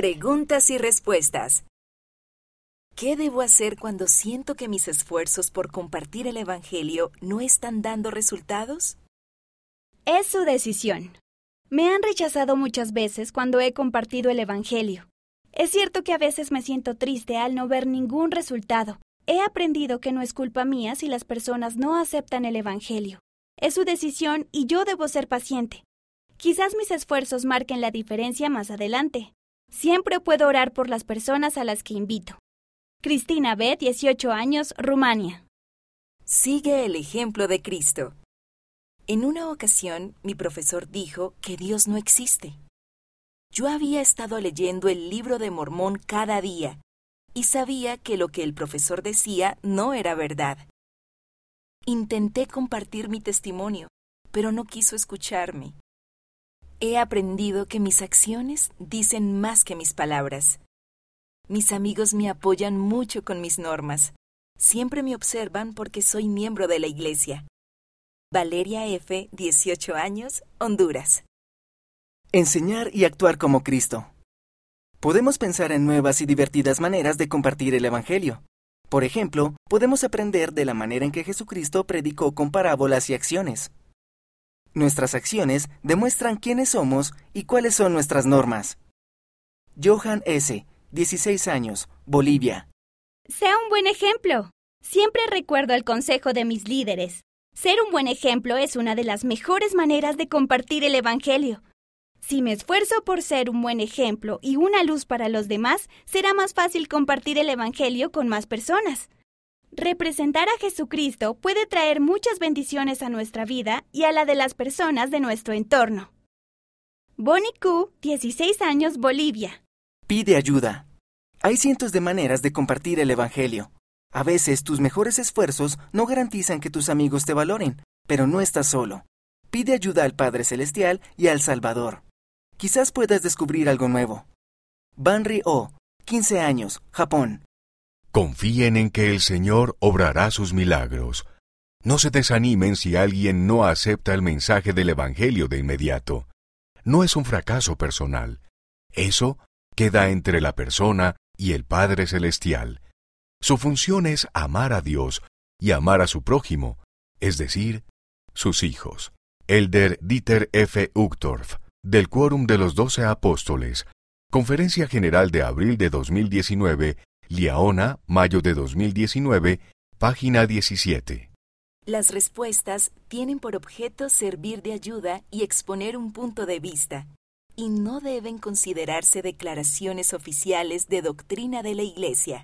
Preguntas y respuestas. ¿Qué debo hacer cuando siento que mis esfuerzos por compartir el Evangelio no están dando resultados? Es su decisión. Me han rechazado muchas veces cuando he compartido el Evangelio. Es cierto que a veces me siento triste al no ver ningún resultado. He aprendido que no es culpa mía si las personas no aceptan el Evangelio. Es su decisión y yo debo ser paciente. Quizás mis esfuerzos marquen la diferencia más adelante. Siempre puedo orar por las personas a las que invito. Cristina B., 18 años, Rumania. Sigue el ejemplo de Cristo. En una ocasión, mi profesor dijo que Dios no existe. Yo había estado leyendo el libro de Mormón cada día y sabía que lo que el profesor decía no era verdad. Intenté compartir mi testimonio, pero no quiso escucharme. He aprendido que mis acciones dicen más que mis palabras. Mis amigos me apoyan mucho con mis normas. Siempre me observan porque soy miembro de la iglesia. Valeria F., 18 años, Honduras. Enseñar y actuar como Cristo. Podemos pensar en nuevas y divertidas maneras de compartir el Evangelio. Por ejemplo, podemos aprender de la manera en que Jesucristo predicó con parábolas y acciones. Nuestras acciones demuestran quiénes somos y cuáles son nuestras normas. Johan S., 16 años, Bolivia. Sea un buen ejemplo. Siempre recuerdo el consejo de mis líderes. Ser un buen ejemplo es una de las mejores maneras de compartir el Evangelio. Si me esfuerzo por ser un buen ejemplo y una luz para los demás, será más fácil compartir el Evangelio con más personas. Representar a Jesucristo puede traer muchas bendiciones a nuestra vida y a la de las personas de nuestro entorno. Bonnie Q, 16 años, Bolivia. Pide ayuda. Hay cientos de maneras de compartir el Evangelio. A veces tus mejores esfuerzos no garantizan que tus amigos te valoren, pero no estás solo. Pide ayuda al Padre Celestial y al Salvador. Quizás puedas descubrir algo nuevo. Banri O, 15 años, Japón. Confíen en que el Señor obrará sus milagros. No se desanimen si alguien no acepta el mensaje del Evangelio de inmediato. No es un fracaso personal. Eso queda entre la persona y el Padre Celestial. Su función es amar a Dios y amar a su prójimo, es decir, sus hijos. Elder Dieter F. Uchtdorf, del Quórum de los Doce Apóstoles, Conferencia General de abril de 2019, Liaona, mayo de 2019, página 17. Las respuestas tienen por objeto servir de ayuda y exponer un punto de vista, y no deben considerarse declaraciones oficiales de doctrina de la Iglesia.